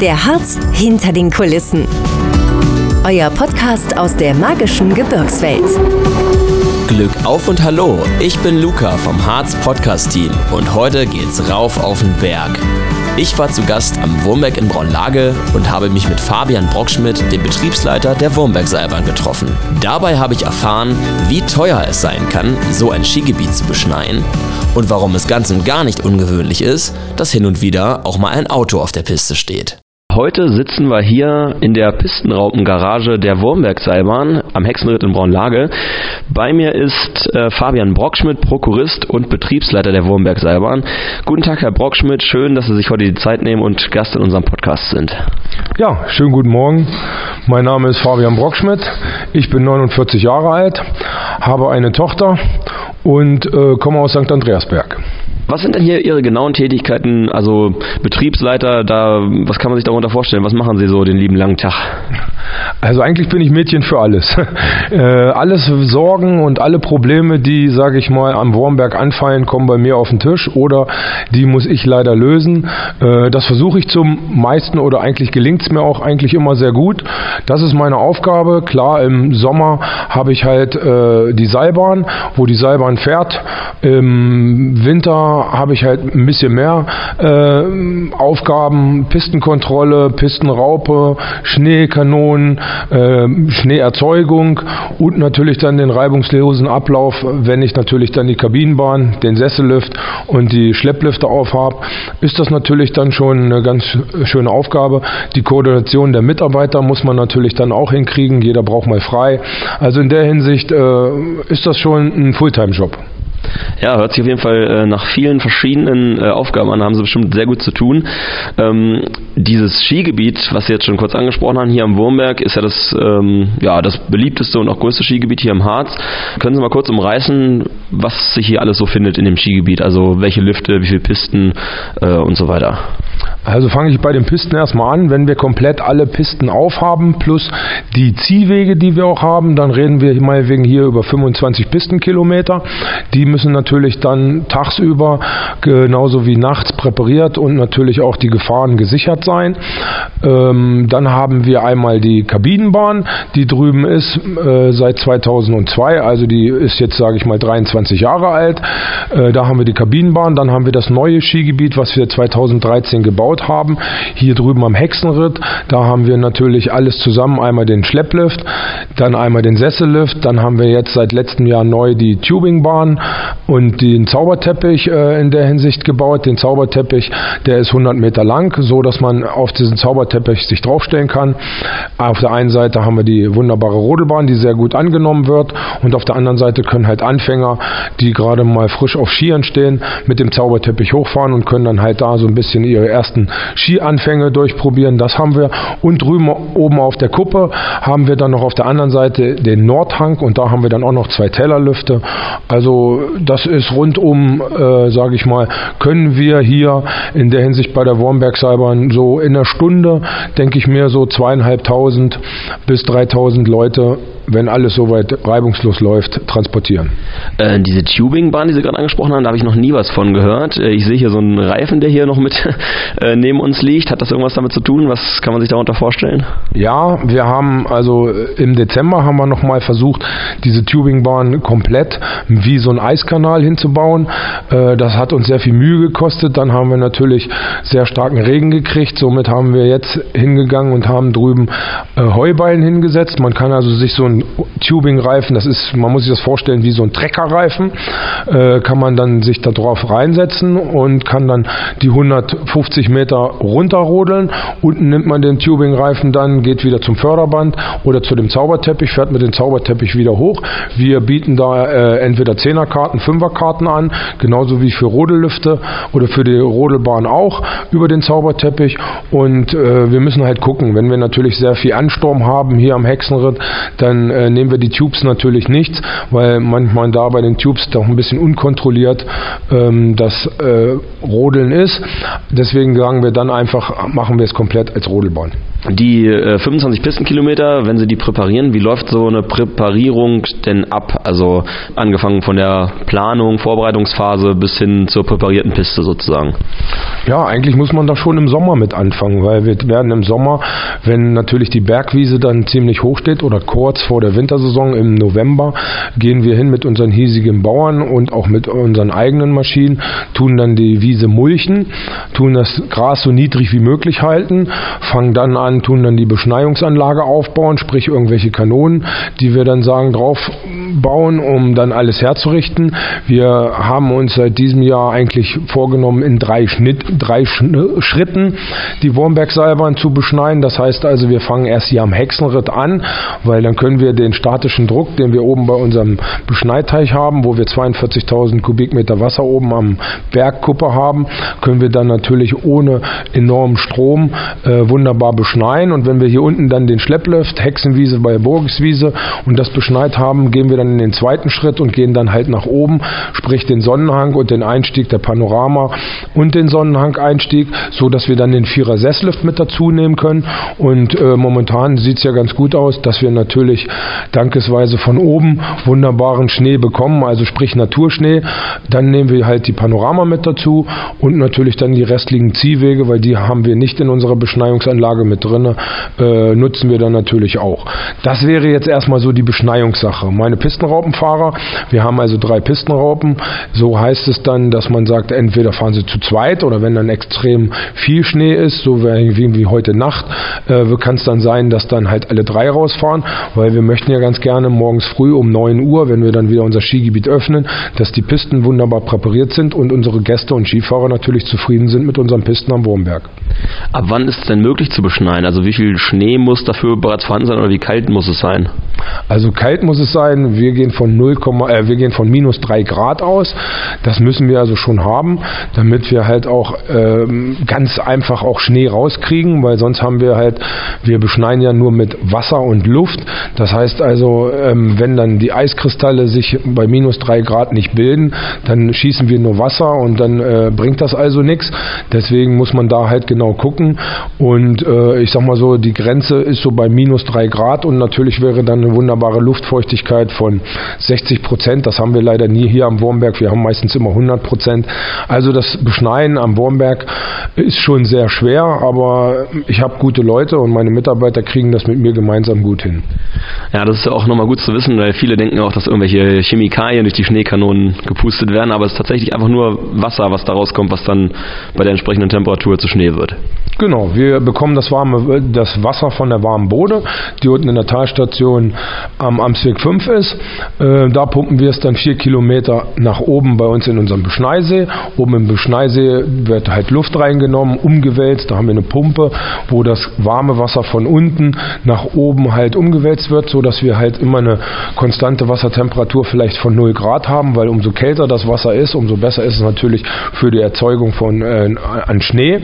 Der Harz hinter den Kulissen. Euer Podcast aus der magischen Gebirgswelt. Glück auf und hallo, ich bin Luca vom Harz Podcast Team und heute geht's rauf auf den Berg. Ich war zu Gast am Wurmberg in Braunlage und habe mich mit Fabian Brockschmidt, dem Betriebsleiter der Wurmberg-Seilbahn, getroffen. Dabei habe ich erfahren, wie teuer es sein kann, so ein Skigebiet zu beschneien und warum es ganz und gar nicht ungewöhnlich ist, dass hin und wieder auch mal ein Auto auf der Piste steht. Heute sitzen wir hier in der Pistenraupengarage der Wurmberg-Seilbahn am Hexenritt in Braunlage. Bei mir ist äh, Fabian Brockschmidt, Prokurist und Betriebsleiter der Wurmberg-Seilbahn. Guten Tag, Herr Brockschmidt. Schön, dass Sie sich heute die Zeit nehmen und Gast in unserem Podcast sind. Ja, schönen guten Morgen. Mein Name ist Fabian Brockschmidt. Ich bin 49 Jahre alt, habe eine Tochter und äh, komme aus St. Andreasberg. Was sind denn hier Ihre genauen Tätigkeiten? Also Betriebsleiter, da, was kann man sich darunter vorstellen? Was machen Sie so den lieben langen Tag? Also eigentlich bin ich Mädchen für alles. äh, alles Sorgen und alle Probleme, die, sage ich mal, am Wurmberg anfallen, kommen bei mir auf den Tisch oder die muss ich leider lösen. Äh, das versuche ich zum meisten oder eigentlich gelingt es mir auch eigentlich immer sehr gut. Das ist meine Aufgabe. Klar, im Sommer habe ich halt äh, die Seilbahn, wo die Seilbahn fährt. Im Winter habe ich halt ein bisschen mehr äh, Aufgaben, Pistenkontrolle, Pistenraupe, Schneekanonen, äh, Schneeerzeugung und natürlich dann den reibungslosen Ablauf, wenn ich natürlich dann die Kabinenbahn, den Sessellift und die Schlepplifte aufhabe, ist das natürlich dann schon eine ganz schöne Aufgabe. Die Koordination der Mitarbeiter muss man natürlich dann auch hinkriegen, jeder braucht mal frei. Also in der Hinsicht äh, ist das schon ein Fulltime-Job. Ja, hört sich auf jeden Fall äh, nach vielen verschiedenen äh, Aufgaben an, haben sie bestimmt sehr gut zu tun. Ähm, dieses Skigebiet, was Sie jetzt schon kurz angesprochen haben, hier am Wurmberg, ist ja das, ähm, ja das beliebteste und auch größte Skigebiet hier im Harz. Können Sie mal kurz umreißen, was sich hier alles so findet in dem Skigebiet? Also welche Lifte, wie viele Pisten äh, und so weiter? Also fange ich bei den Pisten erstmal an. Wenn wir komplett alle Pisten aufhaben, plus die Ziehwege, die wir auch haben, dann reden wir mal wegen hier über 25 Pistenkilometer. Die müssen natürlich dann tagsüber genauso wie nachts präpariert und natürlich auch die Gefahren gesichert sein. Ähm, dann haben wir einmal die Kabinenbahn, die drüben ist äh, seit 2002, also die ist jetzt, sage ich mal, 23 Jahre alt. Äh, da haben wir die Kabinenbahn. Dann haben wir das neue Skigebiet, was wir 2013 gebaut haben. Hier drüben am Hexenritt, da haben wir natürlich alles zusammen. Einmal den Schlepplift, dann einmal den Sessellift, dann haben wir jetzt seit letztem Jahr neu die Tubingbahn und den Zauberteppich äh, in der Hinsicht gebaut. Den Zauberteppich, der ist 100 Meter lang, so dass man auf diesen Zauberteppich sich draufstellen kann. Auf der einen Seite haben wir die wunderbare Rodelbahn, die sehr gut angenommen wird und auf der anderen Seite können halt Anfänger, die gerade mal frisch auf Skiern stehen, mit dem Zauberteppich hochfahren und können dann halt da so ein bisschen ihre ersten Skianfänge durchprobieren. Das haben wir. Und drüben oben auf der Kuppe haben wir dann noch auf der anderen Seite den Nordhang und da haben wir dann auch noch zwei Tellerlüfte. Also das ist rundum, äh, sage ich mal, können wir hier in der Hinsicht bei der Wormberg-Seilbahn so in einer Stunde, denke ich mir, so zweieinhalbtausend bis dreitausend Leute wenn alles soweit reibungslos läuft, transportieren. Äh, diese Tubingbahn, die Sie gerade angesprochen haben, da habe ich noch nie was von gehört. Äh, ich sehe hier so einen Reifen, der hier noch mit äh, neben uns liegt. Hat das irgendwas damit zu tun? Was kann man sich darunter vorstellen? Ja, wir haben also äh, im Dezember haben wir nochmal versucht, diese Tubingbahn komplett wie so ein Eiskanal hinzubauen. Äh, das hat uns sehr viel Mühe gekostet. Dann haben wir natürlich sehr starken Regen gekriegt. Somit haben wir jetzt hingegangen und haben drüben äh, Heuballen hingesetzt. Man kann also sich so ein Tubing-Reifen, das ist, man muss sich das vorstellen wie so ein Treckerreifen, kann man dann sich da drauf reinsetzen und kann dann die 150 Meter runterrodeln. Unten nimmt man den Tubing-Reifen dann, geht wieder zum Förderband oder zu dem Zauberteppich, fährt mit dem Zauberteppich wieder hoch. Wir bieten da äh, entweder 10er-Karten, 5er-Karten an, genauso wie für Rodellüfte oder für die Rodelbahn auch über den Zauberteppich. Und äh, wir müssen halt gucken, wenn wir natürlich sehr viel Ansturm haben hier am Hexenritt, dann äh, nehmen wir die Tubes natürlich nicht, weil manchmal da bei den Tubes doch ein bisschen unkontrolliert ähm, das äh, Rodeln ist. Deswegen sagen wir dann einfach, machen wir es komplett als Rodelbahn. Die äh, 25 Pistenkilometer, wenn Sie die präparieren, wie läuft so eine Präparierung denn ab? Also angefangen von der Planung, Vorbereitungsphase bis hin zur präparierten Piste sozusagen. Ja, eigentlich muss man da schon im Sommer mit anfangen, weil wir werden im Sommer, wenn natürlich die Bergwiese dann ziemlich hoch steht oder kurz vor der Wintersaison im November, gehen wir hin mit unseren hiesigen Bauern und auch mit unseren eigenen Maschinen, tun dann die Wiese mulchen, tun das Gras so niedrig wie möglich halten, fangen dann an, tun dann die Beschneiungsanlage aufbauen, sprich irgendwelche Kanonen, die wir dann sagen, drauf bauen, um dann alles herzurichten. Wir haben uns seit diesem Jahr eigentlich vorgenommen, in drei, Schnitt, drei Schritten die Wurmbergseilbahn zu beschneiden. Das heißt also, wir fangen erst hier am Hexenritt an, weil dann können wir den statischen Druck, den wir oben bei unserem Beschneiteich haben, wo wir 42.000 Kubikmeter Wasser oben am Bergkuppe haben, können wir dann natürlich ohne enormen Strom äh, wunderbar beschneien. Und wenn wir hier unten dann den Schlepplift, Hexenwiese bei Burgiswiese und das beschneit haben, gehen wir dann in den zweiten Schritt und gehen dann halt nach oben, sprich den Sonnenhang und den Einstieg der Panorama und den Sonnenhang-Einstieg, so dass wir dann den Vierer Sesslift mit dazu nehmen können. Und äh, momentan sieht es ja ganz gut aus, dass wir natürlich dankesweise von oben wunderbaren Schnee bekommen, also sprich Naturschnee. Dann nehmen wir halt die Panorama mit dazu und natürlich dann die restlichen Ziehwege, weil die haben wir nicht in unserer Beschneiungsanlage mit drin, äh, nutzen wir dann natürlich auch. Das wäre jetzt erstmal so die Beschneiungssache. Meine Pistenraupenfahrer, wir haben also drei Pistenraupen, so heißt es dann, dass man sagt, entweder fahren sie zu zweit oder wenn dann extrem viel Schnee ist, so wie, heute Nacht, äh, kann es dann sein, dass dann halt alle drei rausfahren, weil wir möchten ja ganz gerne morgens früh um 9 Uhr, wenn wir dann wieder unser Skigebiet öffnen, dass die Pisten wunderbar präpariert sind und unsere Gäste und Skifahrer natürlich zufrieden sind mit unseren Pisten am Wurmberg. Ab wann ist es denn möglich zu beschneien? Also wie viel Schnee muss dafür bereits vorhanden sein oder wie kalt muss es sein? Also kalt muss es sein. Wir gehen von 0, äh, wir gehen von minus 3 Grad aus. Das müssen wir also schon haben, damit wir halt auch ähm, ganz einfach auch Schnee rauskriegen, weil sonst haben wir halt, wir beschneien ja nur mit Wasser und Luft. Das heißt also, ähm, wenn dann die Eiskristalle sich bei minus 3 Grad nicht bilden, dann schießen wir nur Wasser und dann äh, bringt das also nichts. Deswegen muss man da halt genau gucken. Und äh, ich sag mal so, die Grenze ist so bei minus 3 Grad und natürlich wäre dann eine wunderbare Luftfeuchtigkeit von 60 Prozent. Das haben wir leider nie hier am Wurmberg. Wir haben meistens immer 100 Prozent. Also das Beschneien am Wurmberg ist schon sehr schwer, aber ich habe gute Leute und meine Mitarbeiter kriegen das mit mir gemeinsam gut hin. Ja, das ist ja auch nochmal gut zu wissen, weil viele denken auch, dass irgendwelche Chemikalien durch die Schneekanonen gepustet werden, aber es ist tatsächlich einfach nur Wasser, was da rauskommt, was dann bei der entsprechenden Temperatur zu Schnee wird. Genau, wir bekommen das warme, das Wasser von der warmen Bode, die unten in der Talstation am Amtsweg 5 ist. Äh, da pumpen wir es dann vier Kilometer nach oben bei uns in unserem Beschneisee. Oben im Beschneisee wird halt Luft reingenommen, umgewälzt. Da haben wir eine Pumpe, wo das warme Wasser von unten nach oben halt umgewälzt wird, so dass wir halt immer eine konstante Wassertemperatur vielleicht von 0 Grad haben, weil umso kälter das Wasser ist, umso besser ist es natürlich für die Erzeugung von äh, an Schnee.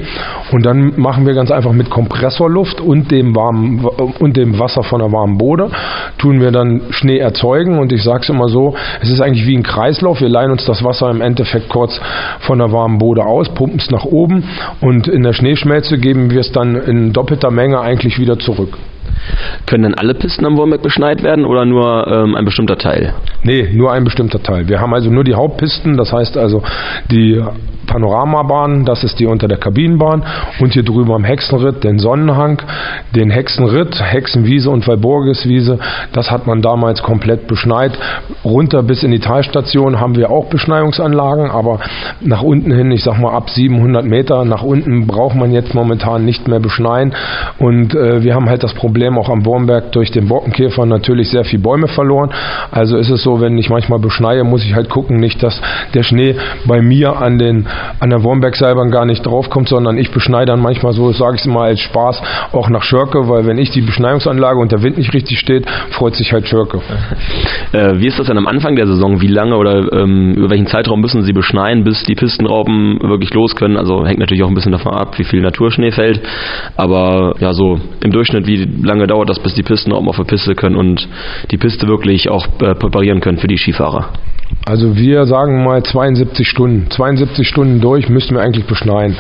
Und dann machen wir ganz einfach mit Kompressorluft und dem, warmen, und dem Wasser von der warmen Bode, tun wir dann Schnee erzeugen und ich sage es immer so, es ist eigentlich wie ein Kreislauf, wir leihen uns das Wasser im Endeffekt kurz von der warmen Bode aus, pumpen es nach oben und in der Schneeschmelze geben wir es dann in doppelter Menge eigentlich wieder zurück. Können denn alle Pisten am Wurmberg beschneit werden oder nur ähm, ein bestimmter Teil? Nee, nur ein bestimmter Teil. Wir haben also nur die Hauptpisten, das heißt also die Panoramabahn, das ist die unter der Kabinenbahn und hier drüber am Hexenritt den Sonnenhang, den Hexenritt, Hexenwiese und Walburgiswiese, das hat man damals komplett beschneit. Runter bis in die Talstation haben wir auch Beschneiungsanlagen, aber nach unten hin, ich sag mal ab 700 Meter nach unten braucht man jetzt momentan nicht mehr beschneien und äh, wir haben halt das Problem auch am Wurmberg durch den Borkenkäfer natürlich sehr viele Bäume verloren. Also ist es so, wenn ich manchmal beschneie, muss ich halt gucken, nicht, dass der Schnee bei mir an den an der Wurmbergseilbahn gar nicht draufkommt, sondern ich beschneide dann manchmal so, sage ich es mal als Spaß, auch nach Schörke, weil wenn ich die Beschneiungsanlage und der Wind nicht richtig steht, freut sich halt Schörke. Äh, wie ist das denn am Anfang der Saison? Wie lange oder ähm, über welchen Zeitraum müssen Sie beschneien, bis die Pistenraupen wirklich los können? Also hängt natürlich auch ein bisschen davon ab, wie viel Naturschnee fällt. Aber ja, so im Durchschnitt, wie lange dauert das, bis die Pistenraupen auf der Piste können und die Piste wirklich auch äh, präparieren können für die Skifahrer? Also wir sagen mal 72 Stunden. 72 Stunden durch müssten wir eigentlich beschneien.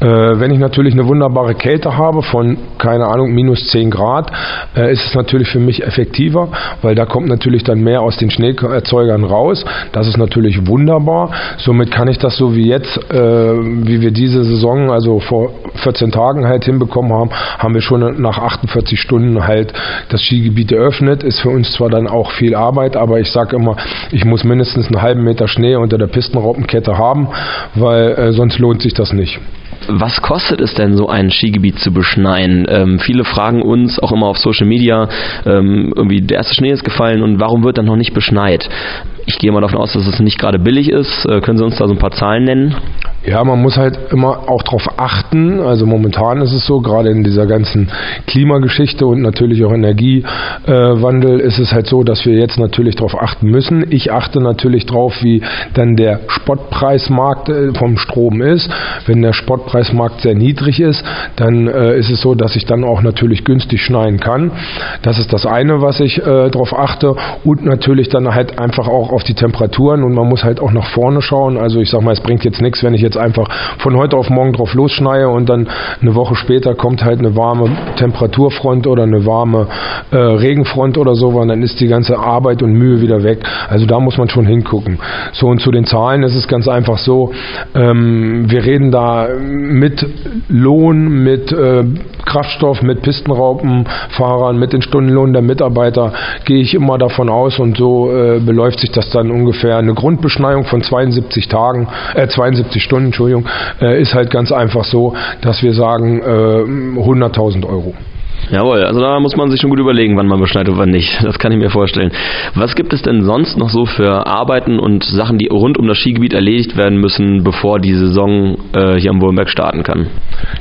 Äh, wenn ich natürlich eine wunderbare Kälte habe von, keine Ahnung, minus 10 Grad, äh, ist es natürlich für mich effektiver, weil da kommt natürlich dann mehr aus den Schneeerzeugern raus. Das ist natürlich wunderbar. Somit kann ich das so wie jetzt, äh, wie wir diese Saison, also vor 14 Tagen halt hinbekommen haben, haben wir schon nach 48 Stunden halt das Skigebiet eröffnet. Ist für uns zwar dann auch viel Arbeit, aber ich sage immer, ich muss mindestens mindestens einen halben Meter Schnee unter der Pistenraupenkette haben, weil äh, sonst lohnt sich das nicht. Was kostet es denn, so ein Skigebiet zu beschneien? Ähm, viele fragen uns auch immer auf Social Media, ähm, irgendwie der erste Schnee ist gefallen und warum wird dann noch nicht beschneit? Ich gehe mal davon aus, dass es nicht gerade billig ist. Äh, können Sie uns da so ein paar Zahlen nennen? Ja, man muss halt immer auch darauf achten. Also momentan ist es so, gerade in dieser ganzen Klimageschichte und natürlich auch Energiewandel ist es halt so, dass wir jetzt natürlich darauf achten müssen. Ich achte natürlich darauf, wie dann der Spottpreismarkt äh, vom Strom ist. Wenn der Spottpreismarkt sehr niedrig ist, dann äh, ist es so, dass ich dann auch natürlich günstig schneiden kann. Das ist das eine, was ich äh, darauf achte. Und natürlich dann halt einfach auch auf die Temperaturen und man muss halt auch nach vorne schauen. Also ich sag mal, es bringt jetzt nichts, wenn ich jetzt jetzt einfach von heute auf morgen drauf losschneie und dann eine Woche später kommt halt eine warme Temperaturfront oder eine warme äh, Regenfront oder so, und dann ist die ganze Arbeit und Mühe wieder weg. Also da muss man schon hingucken. So und zu den Zahlen ist es ganz einfach so, ähm, wir reden da mit Lohn, mit äh, Kraftstoff, mit Pistenraupenfahrern, mit den Stundenlohn der Mitarbeiter, gehe ich immer davon aus und so äh, beläuft sich das dann ungefähr eine Grundbeschneiung von 72 Tagen, äh, 72 Stunden Entschuldigung, äh, ist halt ganz einfach so, dass wir sagen äh, 100.000 Euro. Jawohl, also da muss man sich schon gut überlegen, wann man beschneidet und wann nicht. Das kann ich mir vorstellen. Was gibt es denn sonst noch so für Arbeiten und Sachen, die rund um das Skigebiet erledigt werden müssen, bevor die Saison äh, hier am Wurmberg starten kann?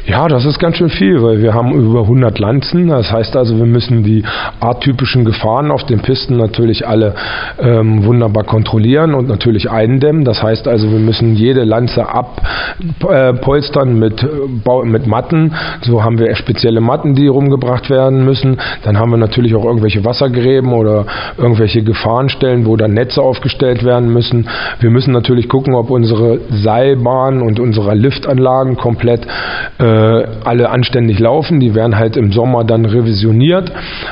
Ja, das ist ganz schön viel, weil wir haben über 100 Lanzen. Das heißt also, wir müssen die arttypischen Gefahren auf den Pisten natürlich alle ähm, wunderbar kontrollieren und natürlich eindämmen. Das heißt also, wir müssen jede Lanze abpolstern mit, äh, mit Matten. So haben wir spezielle Matten, die rumgebracht gemacht werden müssen. Dann haben wir natürlich auch irgendwelche Wassergräben oder irgendwelche Gefahrenstellen, wo dann Netze aufgestellt werden müssen. Wir müssen natürlich gucken, ob unsere Seilbahnen und unsere Liftanlagen komplett äh, alle anständig laufen. Die werden halt im Sommer dann revisioniert,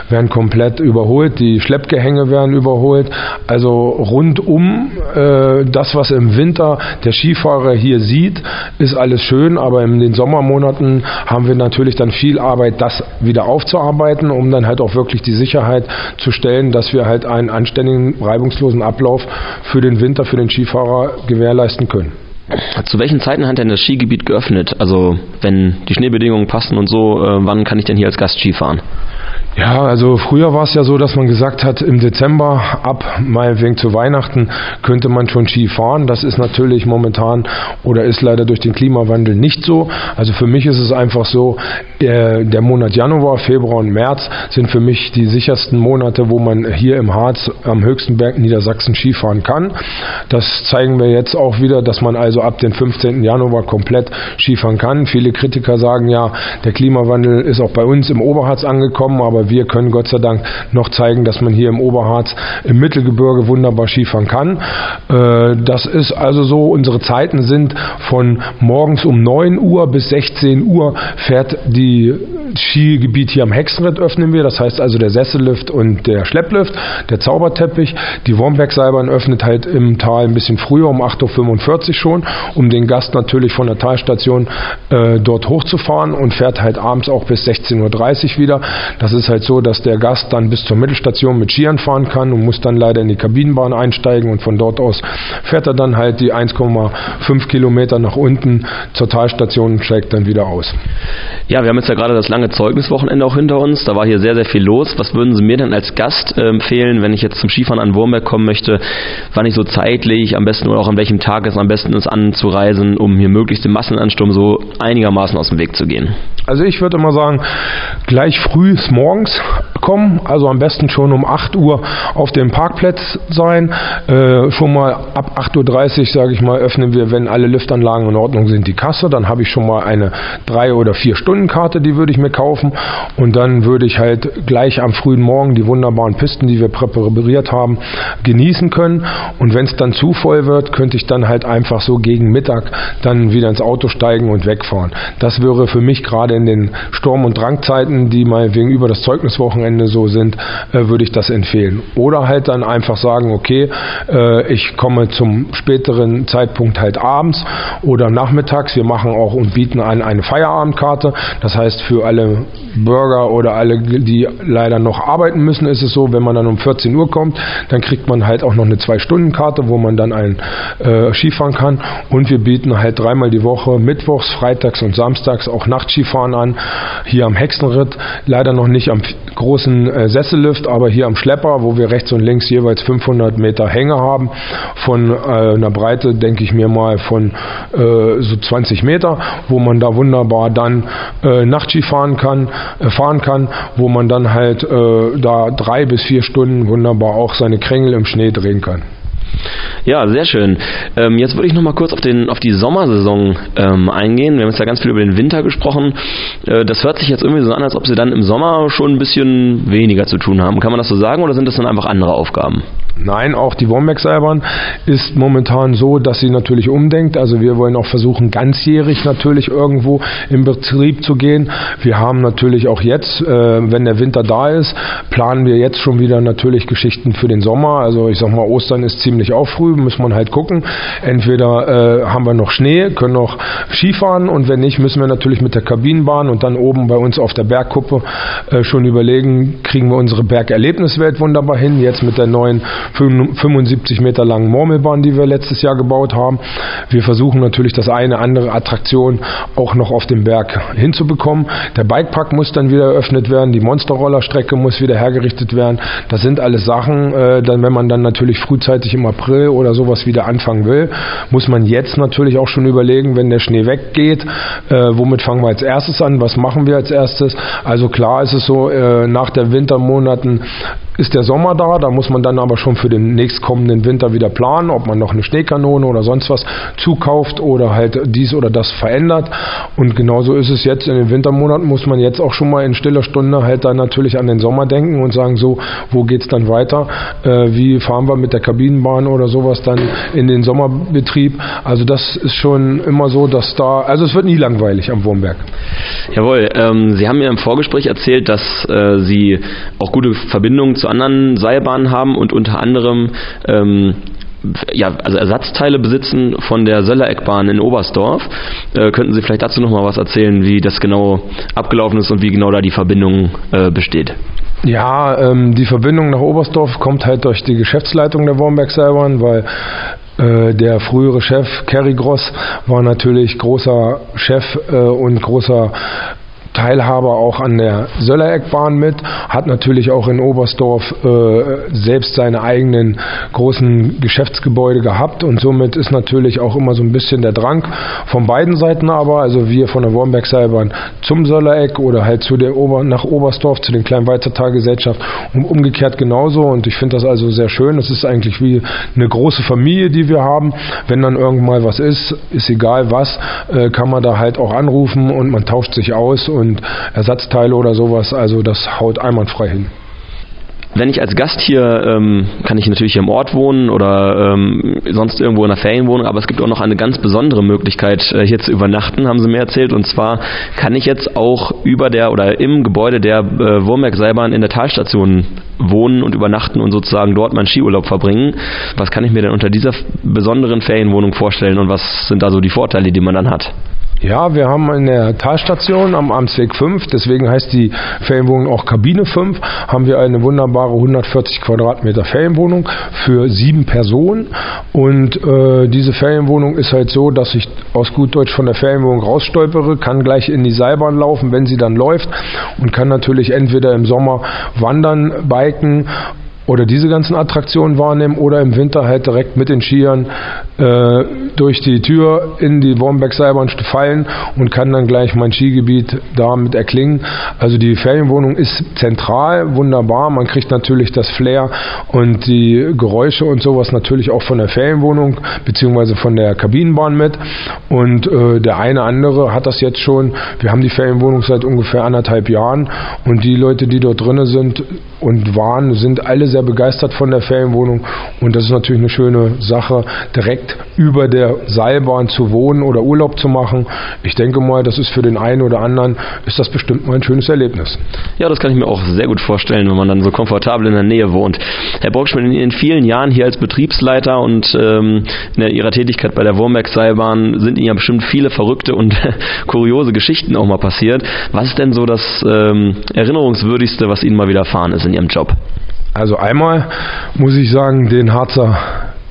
werden komplett überholt. Die Schleppgehänge werden überholt. Also rundum äh, das, was im Winter der Skifahrer hier sieht, ist alles schön, aber in den Sommermonaten haben wir natürlich dann viel Arbeit, das wieder aufzuarbeiten, um dann halt auch wirklich die Sicherheit zu stellen, dass wir halt einen anständigen, reibungslosen Ablauf für den Winter, für den Skifahrer gewährleisten können. Zu welchen Zeiten hat denn das Skigebiet geöffnet? Also wenn die Schneebedingungen passen und so, äh, wann kann ich denn hier als Gast Skifahren? Ja, also früher war es ja so, dass man gesagt hat, im Dezember ab meinetwegen zu Weihnachten könnte man schon Ski fahren. Das ist natürlich momentan oder ist leider durch den Klimawandel nicht so. Also für mich ist es einfach so, der, der Monat Januar, Februar und März sind für mich die sichersten Monate, wo man hier im Harz am höchsten Berg Niedersachsen Skifahren kann. Das zeigen wir jetzt auch wieder, dass man also ab dem 15. Januar komplett Skifahren kann. Viele Kritiker sagen ja, der Klimawandel ist auch bei uns im Oberharz angekommen, aber wir können Gott sei Dank noch zeigen, dass man hier im Oberharz im Mittelgebirge wunderbar Skifahren kann. Äh, das ist also so, unsere Zeiten sind von morgens um 9 Uhr bis 16 Uhr fährt die Skigebiet hier am Hexenritt öffnen wir, das heißt also der Sessellift und der Schlepplift, der Zauberteppich. Die Wombergseilbahn öffnet halt im Tal ein bisschen früher, um 8.45 Uhr schon, um den Gast natürlich von der Talstation äh, dort hochzufahren und fährt halt abends auch bis 16.30 Uhr wieder. Das ist halt halt so, dass der Gast dann bis zur Mittelstation mit Skiern fahren kann und muss dann leider in die Kabinenbahn einsteigen und von dort aus fährt er dann halt die 1,5 Kilometer nach unten zur Talstation und steigt dann wieder aus. Ja, wir haben jetzt ja gerade das lange Zeugniswochenende auch hinter uns. Da war hier sehr, sehr viel los. Was würden Sie mir denn als Gast äh, empfehlen, wenn ich jetzt zum Skifahren an Wurmberg kommen möchte? Wann ich so zeitlich, am besten oder auch an welchem Tag es am besten ist anzureisen, um hier möglichst den Massenansturm so einigermaßen aus dem Weg zu gehen? Also ich würde immer sagen, gleich früh morgens morgens kommen, also am besten schon um 8 Uhr auf dem Parkplatz sein. Äh, schon mal ab 8.30 Uhr, sage ich mal, öffnen wir, wenn alle Liftanlagen in Ordnung sind, die Kasse. Dann habe ich schon mal eine 3- oder 4-Stunden-Karte, die würde ich mir kaufen. Und dann würde ich halt gleich am frühen Morgen die wunderbaren Pisten, die wir präpariert haben, genießen können. Und wenn es dann zu voll wird, könnte ich dann halt einfach so gegen Mittag dann wieder ins Auto steigen und wegfahren. Das wäre für mich gerade in den Sturm- und Drangzeiten, die mal wegen über das Zeugniswochenende so sind, äh, würde ich das empfehlen. Oder halt dann einfach sagen, okay, äh, ich komme zum späteren Zeitpunkt halt abends oder nachmittags. Wir machen auch und bieten an eine Feierabendkarte. Das heißt, für alle Bürger oder alle, die leider noch arbeiten müssen, ist es so, wenn man dann um 14 Uhr kommt, dann kriegt man halt auch noch eine Zwei-Stunden-Karte, wo man dann ein äh, Skifahren kann. Und wir bieten halt dreimal die Woche, mittwochs, freitags und samstags auch Nachtskifahren an. Hier am Hexenritt, leider noch nicht am großen äh, Sessellift, aber hier am Schlepper, wo wir rechts und links jeweils 500 Meter Hänge haben, von äh, einer Breite, denke ich mir mal, von äh, so 20 Meter, wo man da wunderbar dann äh, Nachtski fahren kann, äh, fahren kann, wo man dann halt äh, da drei bis vier Stunden wunderbar auch seine Krängel im Schnee drehen kann. Ja, sehr schön. Ähm, jetzt würde ich noch mal kurz auf, den, auf die Sommersaison ähm, eingehen. Wir haben jetzt ja ganz viel über den Winter gesprochen. Äh, das hört sich jetzt irgendwie so an, als ob Sie dann im Sommer schon ein bisschen weniger zu tun haben. Kann man das so sagen oder sind das dann einfach andere Aufgaben? Nein, auch die Wombeck-Seilbahn ist momentan so, dass sie natürlich umdenkt. Also wir wollen auch versuchen, ganzjährig natürlich irgendwo im Betrieb zu gehen. Wir haben natürlich auch jetzt, äh, wenn der Winter da ist, planen wir jetzt schon wieder natürlich Geschichten für den Sommer. Also ich sag mal, Ostern ist ziemlich auch früh, muss man halt gucken. Entweder äh, haben wir noch Schnee, können noch Skifahren und wenn nicht, müssen wir natürlich mit der Kabinenbahn und dann oben bei uns auf der Bergkuppe äh, schon überlegen, kriegen wir unsere Bergerlebniswelt wunderbar hin, jetzt mit der neuen 75 Meter langen Murmelbahn, die wir letztes Jahr gebaut haben. Wir versuchen natürlich das eine andere Attraktion auch noch auf dem Berg hinzubekommen. Der Bikepark muss dann wieder eröffnet werden, die Monsterrollerstrecke muss wieder hergerichtet werden. Das sind alles Sachen, äh, dann, wenn man dann natürlich frühzeitig im April oder sowas wieder anfangen will, muss man jetzt natürlich auch schon überlegen, wenn der Schnee weggeht, äh, womit fangen wir als erstes an, was machen wir als erstes. Also klar ist es so, äh, nach den Wintermonaten ist der Sommer da, da muss man dann aber schon für den nächstkommenden Winter wieder planen, ob man noch eine Schneekanone oder sonst was zukauft oder halt dies oder das verändert. Und genauso ist es jetzt in den Wintermonaten, muss man jetzt auch schon mal in stiller Stunde halt dann natürlich an den Sommer denken und sagen, so, wo geht's dann weiter? Äh, wie fahren wir mit der Kabinenbahn oder sowas dann in den Sommerbetrieb? Also das ist schon immer so, dass da, also es wird nie langweilig am Wurmberg. Jawohl, ähm, Sie haben mir im Vorgespräch erzählt, dass äh, Sie auch gute Verbindungen zu anderen Seilbahnen haben und unter anderem ähm, ja, also Ersatzteile besitzen von der Söllereckbahn in Oberstdorf. Äh, könnten Sie vielleicht dazu noch mal was erzählen, wie das genau abgelaufen ist und wie genau da die Verbindung äh, besteht? Ja, ähm, die Verbindung nach Oberstdorf kommt halt durch die Geschäftsleitung der Wormberg Seilbahn, weil äh, der frühere Chef Kerry Gross war natürlich großer Chef äh, und großer Teilhaber auch an der Söllereckbahn mit, hat natürlich auch in Oberstdorf äh, selbst seine eigenen großen Geschäftsgebäude gehabt und somit ist natürlich auch immer so ein bisschen der Drang von beiden Seiten aber, also wir von der Wormberg-Seilbahn zum Söllereck oder halt zu der Ober nach Oberstdorf zu den kleinen Weizertalgesellschaft und umgekehrt genauso und ich finde das also sehr schön. Es ist eigentlich wie eine große Familie, die wir haben. Wenn dann irgendwann mal was ist, ist egal was, äh, kann man da halt auch anrufen und man tauscht sich aus und und Ersatzteile oder sowas. Also das haut einwandfrei hin. Wenn ich als Gast hier, ähm, kann ich natürlich hier im Ort wohnen oder ähm, sonst irgendwo in einer Ferienwohnung, aber es gibt auch noch eine ganz besondere Möglichkeit, äh, hier zu übernachten, haben sie mir erzählt. Und zwar kann ich jetzt auch über der oder im Gebäude der äh, Wurmberg-Seilbahn in der Talstation wohnen und übernachten und sozusagen dort meinen Skiurlaub verbringen. Was kann ich mir denn unter dieser besonderen Ferienwohnung vorstellen und was sind da so die Vorteile, die man dann hat? Ja, wir haben in der Talstation am Amtsweg 5, deswegen heißt die Ferienwohnung auch Kabine 5, haben wir eine wunderbare 140 Quadratmeter Ferienwohnung für sieben Personen. Und äh, diese Ferienwohnung ist halt so, dass ich aus gut Deutsch von der Ferienwohnung rausstolpere, kann gleich in die Seilbahn laufen, wenn sie dann läuft und kann natürlich entweder im Sommer wandern, biken oder diese ganzen Attraktionen wahrnehmen oder im Winter halt direkt mit den Skiern äh, durch die Tür in die Wormberg-Seilbahn fallen und kann dann gleich mein Skigebiet damit erklingen. Also die Ferienwohnung ist zentral, wunderbar. Man kriegt natürlich das Flair und die Geräusche und sowas natürlich auch von der Ferienwohnung bzw. von der Kabinenbahn mit. Und äh, der eine andere hat das jetzt schon. Wir haben die Ferienwohnung seit ungefähr anderthalb Jahren und die Leute, die dort drinnen sind und waren, sind alle sehr begeistert von der Ferienwohnung und das ist natürlich eine schöne Sache, direkt über der Seilbahn zu wohnen oder Urlaub zu machen. Ich denke mal, das ist für den einen oder anderen, ist das bestimmt mal ein schönes Erlebnis. Ja, das kann ich mir auch sehr gut vorstellen, wenn man dann so komfortabel in der Nähe wohnt. Herr Brockschmidt, in vielen Jahren hier als Betriebsleiter und ähm, in Ihrer Tätigkeit bei der Wurmberg-Seilbahn sind Ihnen ja bestimmt viele verrückte und kuriose Geschichten auch mal passiert. Was ist denn so das ähm, Erinnerungswürdigste, was Ihnen mal widerfahren ist in Ihrem Job? Also einmal muss ich sagen, den Harzer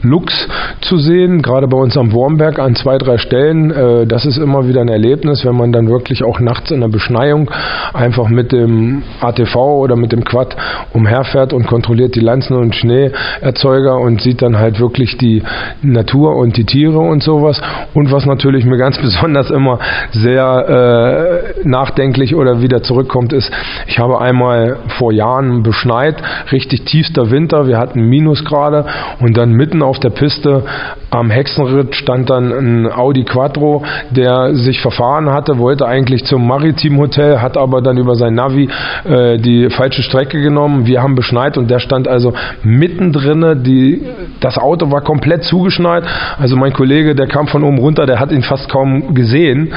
Lux zu sehen, gerade bei uns am Wurmberg an zwei, drei Stellen. Äh, das ist immer wieder ein Erlebnis, wenn man dann wirklich auch nachts in der Beschneiung einfach mit dem ATV oder mit dem Quad umherfährt und kontrolliert die Lanzen- und Schneeerzeuger und sieht dann halt wirklich die Natur und die Tiere und sowas. Und was natürlich mir ganz besonders immer sehr äh, nachdenklich oder wieder zurückkommt, ist, ich habe einmal vor Jahren beschneit, richtig tiefster Winter, wir hatten Minusgrade und dann mitten auf der Piste am Hexenritt stand dann ein Audi Quattro, der sich verfahren hatte, wollte eigentlich zum Maritim Hotel, hat aber dann über sein Navi äh, die falsche Strecke genommen. Wir haben beschneit und der stand also mittendrin. Die, das Auto war komplett zugeschneit. Also mein Kollege, der kam von oben runter, der hat ihn fast kaum gesehen.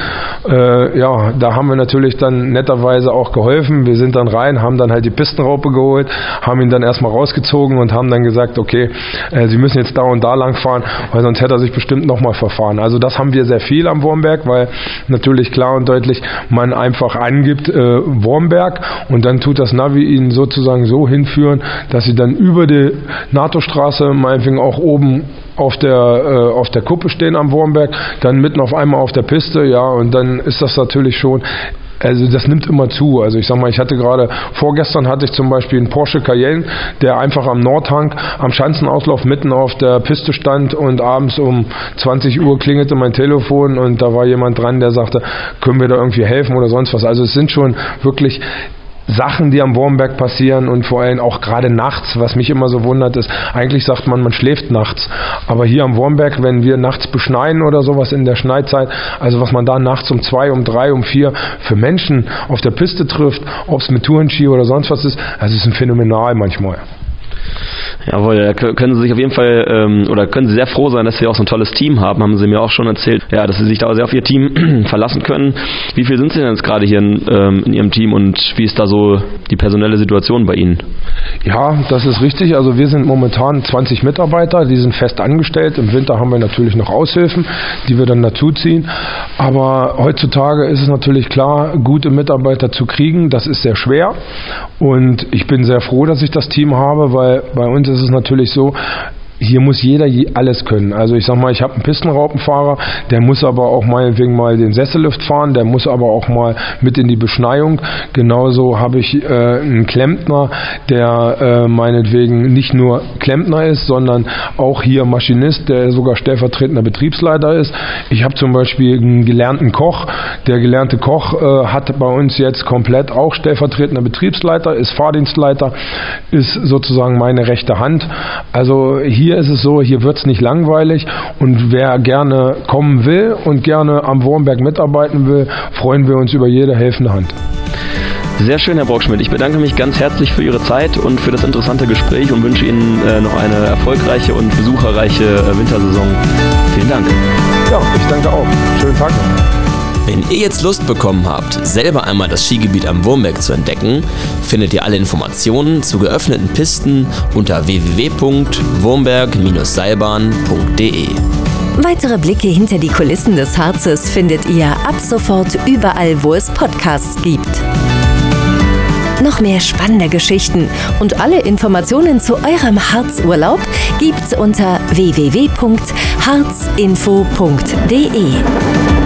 Äh, ja, da haben wir natürlich dann netterweise auch geholfen. Wir sind dann rein, haben dann halt die Pistenraupe geholt, haben ihn dann erstmal rausgezogen und haben dann gesagt, okay, äh, Sie müssen jetzt da und da lang fahren, weil sonst hätte er sich bestimmt nochmal verfahren. Also das haben wir sehr viel am Wurmberg, weil natürlich klar und deutlich man einfach angibt äh, Wurmberg und dann tut das Navi ihnen sozusagen so hinführen, dass sie dann über die NATO-Straße meinetwegen auch oben auf der, äh, auf der Kuppe stehen am Wurmberg, dann mitten auf einmal auf der Piste, ja, und dann ist das natürlich schon also das nimmt immer zu. Also ich sag mal, ich hatte gerade, vorgestern hatte ich zum Beispiel einen Porsche Cayenne, der einfach am Nordhang, am Schanzenauslauf mitten auf der Piste stand und abends um 20 Uhr klingelte mein Telefon und da war jemand dran, der sagte, können wir da irgendwie helfen oder sonst was. Also es sind schon wirklich Sachen, die am Wurmberg passieren und vor allem auch gerade nachts, was mich immer so wundert, ist, eigentlich sagt man, man schläft nachts. Aber hier am Wurmberg, wenn wir nachts beschneien oder sowas in der Schneizeit, also was man da nachts um zwei, um drei, um vier für Menschen auf der Piste trifft, ob es mit Tourenski oder sonst was ist, es ist ein Phänomenal manchmal. Jawohl, da können Sie sich auf jeden Fall ähm, oder können Sie sehr froh sein, dass Sie auch so ein tolles Team haben, haben Sie mir auch schon erzählt, ja, dass Sie sich da sehr auf Ihr Team verlassen können. Wie viel sind Sie denn jetzt gerade hier in, ähm, in Ihrem Team und wie ist da so die personelle Situation bei Ihnen? Ja, das ist richtig. Also wir sind momentan 20 Mitarbeiter, die sind fest angestellt. Im Winter haben wir natürlich noch Aushilfen, die wir dann dazuziehen. Aber heutzutage ist es natürlich klar, gute Mitarbeiter zu kriegen, das ist sehr schwer. Und ich bin sehr froh, dass ich das Team habe, weil bei uns ist es natürlich so, hier muss jeder alles können. Also ich sag mal, ich habe einen Pistenraupenfahrer, der muss aber auch meinetwegen mal den Sessellift fahren, der muss aber auch mal mit in die Beschneiung. Genauso habe ich äh, einen Klempner, der äh, meinetwegen nicht nur Klempner ist, sondern auch hier Maschinist, der sogar stellvertretender Betriebsleiter ist. Ich habe zum Beispiel einen gelernten Koch. Der gelernte Koch äh, hat bei uns jetzt komplett auch stellvertretender Betriebsleiter, ist Fahrdienstleiter, ist sozusagen meine rechte Hand. Also hier hier ist es so, hier wird es nicht langweilig und wer gerne kommen will und gerne am Wurmberg mitarbeiten will, freuen wir uns über jede helfende Hand. Sehr schön, Herr Brockschmidt. Ich bedanke mich ganz herzlich für Ihre Zeit und für das interessante Gespräch und wünsche Ihnen äh, noch eine erfolgreiche und besucherreiche äh, Wintersaison. Vielen Dank. Ja, ich danke auch. Schönen Tag noch. Wenn ihr jetzt Lust bekommen habt, selber einmal das Skigebiet am Wurmberg zu entdecken, findet ihr alle Informationen zu geöffneten Pisten unter www.wurmberg-seilbahn.de. Weitere Blicke hinter die Kulissen des Harzes findet ihr ab sofort überall, wo es Podcasts gibt. Noch mehr spannende Geschichten und alle Informationen zu eurem Harzurlaub gibt's unter www.harzinfo.de.